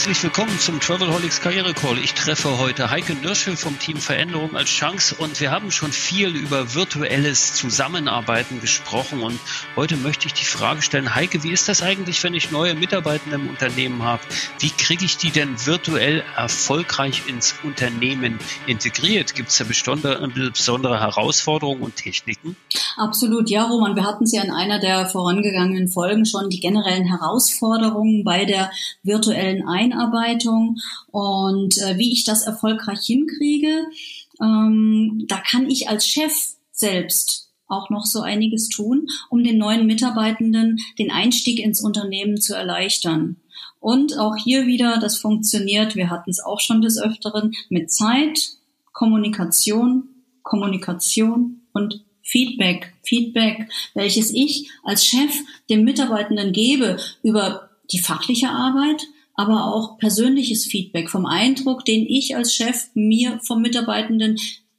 Herzlich willkommen zum Travelholics Karriere Call. Ich treffe heute Heike Nürschel vom Team Veränderung als Chance und wir haben schon viel über virtuelles Zusammenarbeiten gesprochen und heute möchte ich die Frage stellen, Heike, wie ist das eigentlich, wenn ich neue Mitarbeitende im Unternehmen habe? Wie kriege ich die denn virtuell erfolgreich ins Unternehmen integriert? Gibt es da besondere Herausforderungen und Techniken? Absolut, ja, Roman. Wir hatten sie ja in einer der vorangegangenen Folgen schon die generellen Herausforderungen bei der virtuellen Einrichtung Einarbeitung und äh, wie ich das erfolgreich hinkriege. Ähm, da kann ich als Chef selbst auch noch so einiges tun, um den neuen Mitarbeitenden den Einstieg ins Unternehmen zu erleichtern. Und auch hier wieder, das funktioniert, wir hatten es auch schon des Öfteren, mit Zeit, Kommunikation, Kommunikation und Feedback, Feedback, welches ich als Chef dem Mitarbeitenden gebe über die fachliche Arbeit, aber auch persönliches Feedback vom Eindruck, den ich als Chef mir vom Mitarbeitenden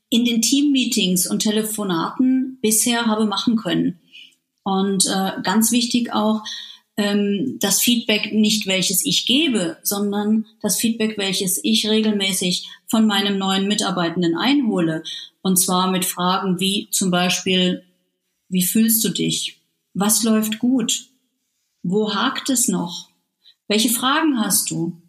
in den Teammeetings und Telefonaten bisher habe machen können. Und äh, ganz wichtig auch, ähm, das Feedback nicht welches ich gebe, sondern das Feedback, welches ich regelmäßig von meinem neuen Mitarbeitenden einhole. Und zwar mit Fragen wie zum Beispiel, wie fühlst du dich? Was läuft gut? Wo hakt es noch? Welche Fragen hast du?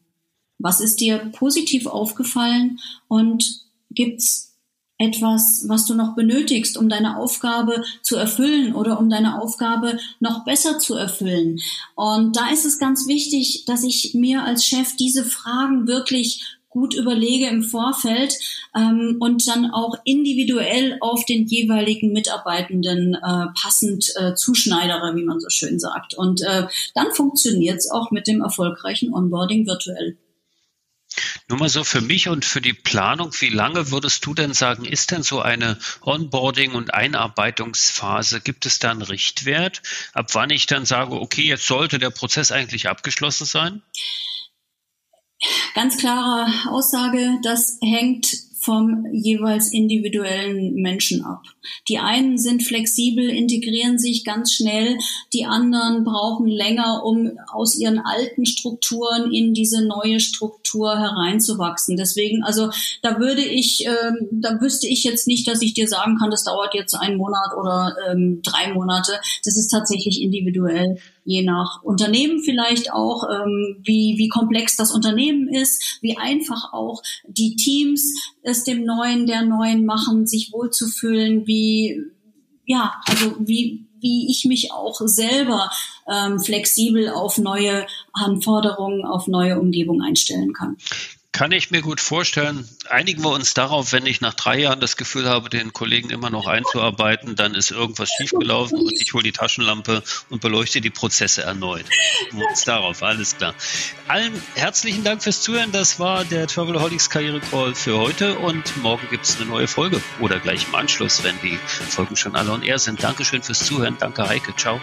Was ist dir positiv aufgefallen? Und gibt's etwas, was du noch benötigst, um deine Aufgabe zu erfüllen oder um deine Aufgabe noch besser zu erfüllen? Und da ist es ganz wichtig, dass ich mir als Chef diese Fragen wirklich gut überlege im Vorfeld ähm, und dann auch individuell auf den jeweiligen Mitarbeitenden äh, passend äh, zuschneidere, wie man so schön sagt. Und äh, dann funktioniert es auch mit dem erfolgreichen Onboarding virtuell. Nur mal so für mich und für die Planung, wie lange würdest du denn sagen, ist denn so eine Onboarding- und Einarbeitungsphase? Gibt es da einen Richtwert, ab wann ich dann sage, okay, jetzt sollte der Prozess eigentlich abgeschlossen sein? Ganz klare Aussage, das hängt vom jeweils individuellen Menschen ab. Die einen sind flexibel, integrieren sich ganz schnell, die anderen brauchen länger, um aus ihren alten Strukturen in diese neue Struktur hereinzuwachsen. Deswegen, also da würde ich, ähm, da wüsste ich jetzt nicht, dass ich dir sagen kann, das dauert jetzt einen Monat oder ähm, drei Monate. Das ist tatsächlich individuell je nach Unternehmen vielleicht auch, ähm, wie, wie komplex das Unternehmen ist, wie einfach auch die Teams es dem Neuen, der Neuen machen, sich wohlzufühlen, wie, ja, also wie, wie ich mich auch selber ähm, flexibel auf neue Anforderungen, auf neue Umgebung einstellen kann. Kann ich mir gut vorstellen. Einigen wir uns darauf, wenn ich nach drei Jahren das Gefühl habe, den Kollegen immer noch einzuarbeiten, dann ist irgendwas schiefgelaufen und ich hole die Taschenlampe und beleuchte die Prozesse erneut. Wir uns darauf, alles klar. Allen herzlichen Dank fürs Zuhören. Das war der Travelholics Karriere Call für heute und morgen gibt es eine neue Folge oder gleich im Anschluss, wenn die Folgen schon alle on air sind. Dankeschön fürs Zuhören. Danke Heike. Ciao.